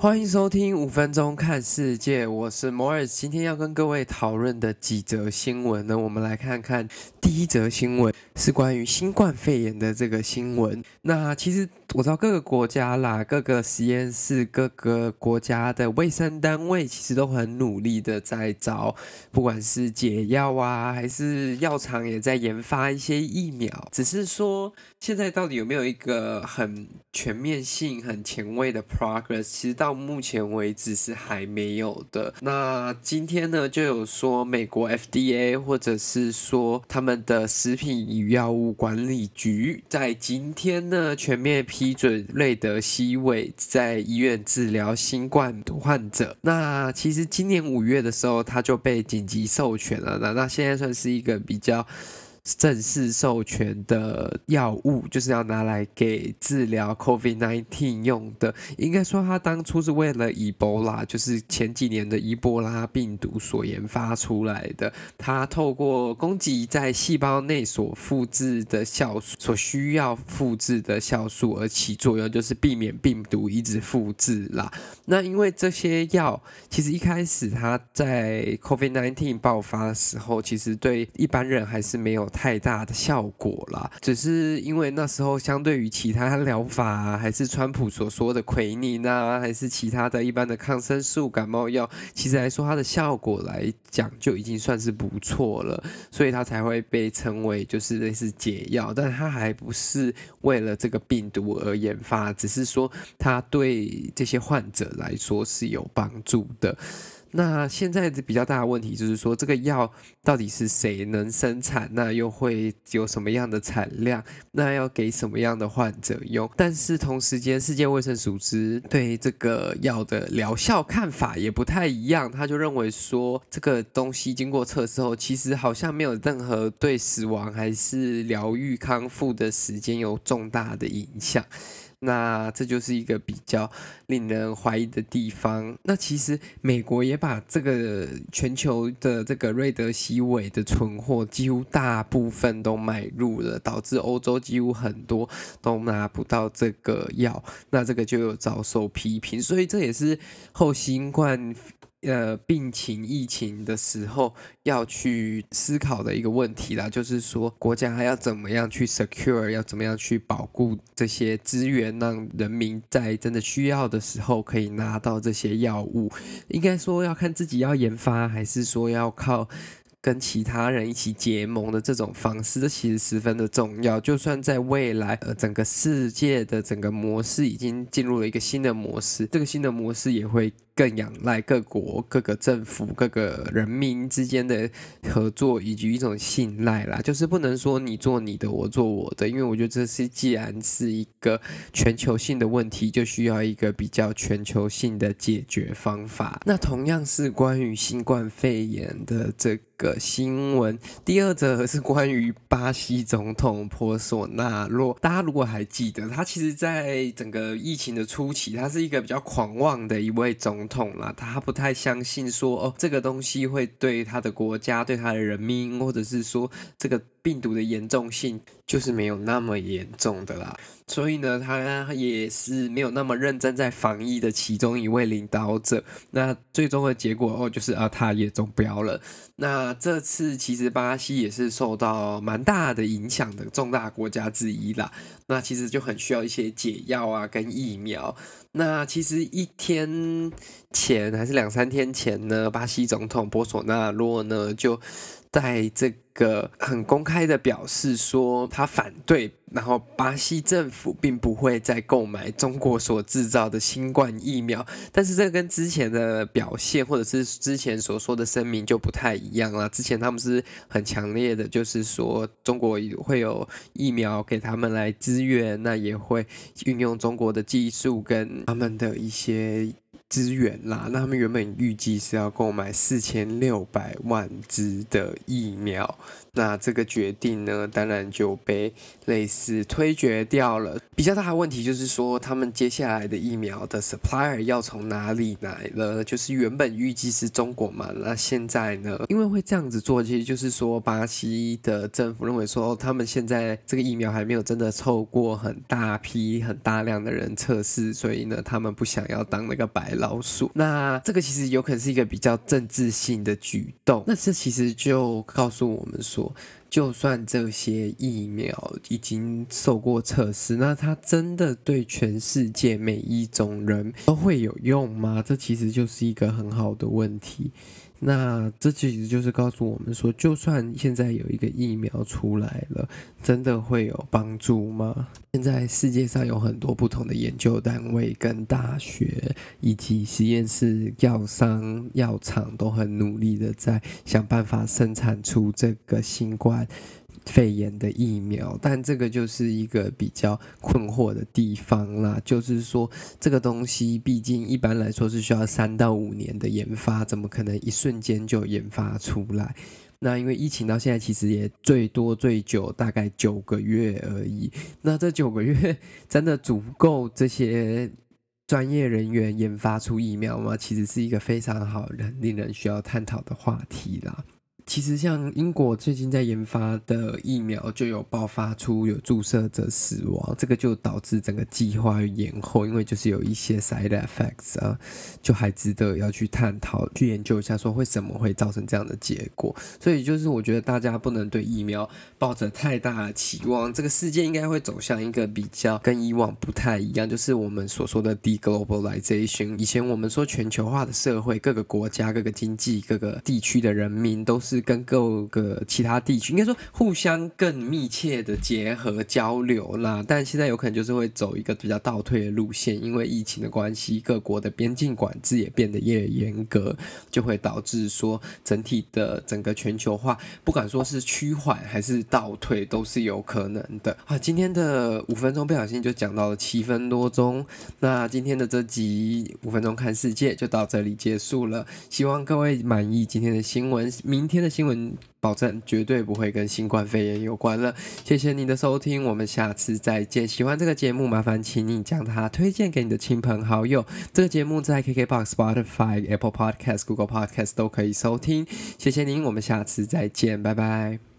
欢迎收听五分钟看世界，我是摩尔。今天要跟各位讨论的几则新闻呢，我们来看看第一则新闻是关于新冠肺炎的这个新闻。那其实我知道各个国家啦，各个实验室、各个国家的卫生单位其实都很努力的在找，不管是解药啊，还是药厂也在研发一些疫苗。只是说现在到底有没有一个很全面性、很前卫的 progress？其实到目前为止是还没有的。那今天呢，就有说美国 FDA 或者是说他们的食品与药物管理局在今天呢全面批准瑞德西韦在医院治疗新冠患者。那其实今年五月的时候他就被紧急授权了。那那现在算是一个比较。正式授权的药物就是要拿来给治疗 COVID-19 用的。应该说，他当初是为了伊波拉，就是前几年的伊波拉病毒所研发出来的。它透过攻击在细胞内所复制的酵素，所需要复制的酵素而起作用，就是避免病毒一直复制啦。那因为这些药，其实一开始它在 COVID-19 爆发的时候，其实对一般人还是没有。太大的效果了，只是因为那时候相对于其他疗法，还是川普所说的奎宁啊，还是其他的一般的抗生素、感冒药，其实来说它的效果来讲就已经算是不错了，所以它才会被称为就是类似解药，但它还不是为了这个病毒而研发，只是说它对这些患者来说是有帮助的。那现在比较大的问题就是说，这个药到底是谁能生产？那又会有什么样的产量？那要给什么样的患者用？但是同时间，世界卫生组织对这个药的疗效看法也不太一样。他就认为说，这个东西经过测试后，其实好像没有任何对死亡还是疗愈康复的时间有重大的影响。那这就是一个比较令人怀疑的地方。那其实美国也把这个全球的这个瑞德西韦的存货几乎大部分都买入了，导致欧洲几乎很多都拿不到这个药。那这个就有遭受批评，所以这也是后新冠。呃，病情疫情的时候要去思考的一个问题啦，就是说国家还要怎么样去 secure，要怎么样去保护这些资源，让人民在真的需要的时候可以拿到这些药物。应该说要看自己要研发，还是说要靠。跟其他人一起结盟的这种方式，这其实十分的重要。就算在未来，呃，整个世界的整个模式已经进入了一个新的模式，这个新的模式也会更仰赖各国、各个政府、各个人民之间的合作以及一种信赖啦。就是不能说你做你的，我做我的，因为我觉得这是既然是一个全球性的问题，就需要一个比较全球性的解决方法。那同样是关于新冠肺炎的这个。新闻，第二则是关于巴西总统波索纳洛。大家如果还记得，他其实在整个疫情的初期，他是一个比较狂妄的一位总统啦。他不太相信说，哦，这个东西会对他的国家、对他的人民，或者是说这个。病毒的严重性就是没有那么严重的啦，所以呢，他也是没有那么认真在防疫的其中一位领导者。那最终的结果哦，就是啊，他也中标了。那这次其实巴西也是受到蛮大的影响的重大国家之一啦。那其实就很需要一些解药啊，跟疫苗。那其实一天前还是两三天前呢，巴西总统波索纳洛呢就在这个很公开的表示说，他反对，然后巴西政府并不会再购买中国所制造的新冠疫苗。但是这跟之前的表现，或者是之前所说的声明就不太一样了。之前他们是很强烈的，就是说中国会有疫苗给他们来支援，那也会运用中国的技术跟他们的一些。资源啦，那他们原本预计是要购买四千六百万支的疫苗，那这个决定呢，当然就被类似推决掉了。比较大的问题就是说，他们接下来的疫苗的 supplier 要从哪里来了？就是原本预计是中国嘛，那现在呢？因为会这样子做，其实就是说，巴西的政府认为说，他们现在这个疫苗还没有真的透过很大批、很大量的人测试，所以呢，他们不想要当那个白老鼠。那这个其实有可能是一个比较政治性的举动。那这其实就告诉我们说，就算这些疫苗已经受过测试，那它真的对全世界每一种人都会有用吗？这其实就是一个很好的问题。那这其实就是告诉我们说，就算现在有一个疫苗出来了，真的会有帮助吗？现在世界上有很多不同的研究单位、跟大学以及实验室、药商、药厂都很努力的在想办法生产出这个新冠肺炎的疫苗，但这个就是一个比较困惑的地方啦。就是说，这个东西毕竟一般来说是需要三到五年的研发，怎么可能一瞬间就研发出来？那因为疫情到现在其实也最多最久大概九个月而已。那这九个月真的足够这些专业人员研发出疫苗吗？其实是一个非常好、令人需要探讨的话题啦。其实，像英国最近在研发的疫苗就有爆发出有注射者死亡，这个就导致整个计划延后，因为就是有一些 side effects 啊，就还值得要去探讨、去研究一下，说为什么会造成这样的结果。所以，就是我觉得大家不能对疫苗抱着太大的期望，这个世界应该会走向一个比较跟以往不太一样，就是我们所说的 deglobalization。以前我们说全球化的社会，各个国家、各个经济、各个地区的人民都是。跟各个其他地区应该说互相更密切的结合交流啦，但现在有可能就是会走一个比较倒退的路线，因为疫情的关系，各国的边境管制也变得越严格，就会导致说整体的整个全球化，不管说是趋缓还是倒退，都是有可能的啊。今天的五分钟不小心就讲到了七分多钟，那今天的这集五分钟看世界就到这里结束了，希望各位满意今天的新闻，明天的。新闻保证绝对不会跟新冠肺炎有关了。谢谢您的收听，我们下次再见。喜欢这个节目，麻烦请你将它推荐给你的亲朋好友。这个节目在 KKBOX、Spotify、Apple Podcast、Google Podcast 都可以收听。谢谢您，我们下次再见，拜拜。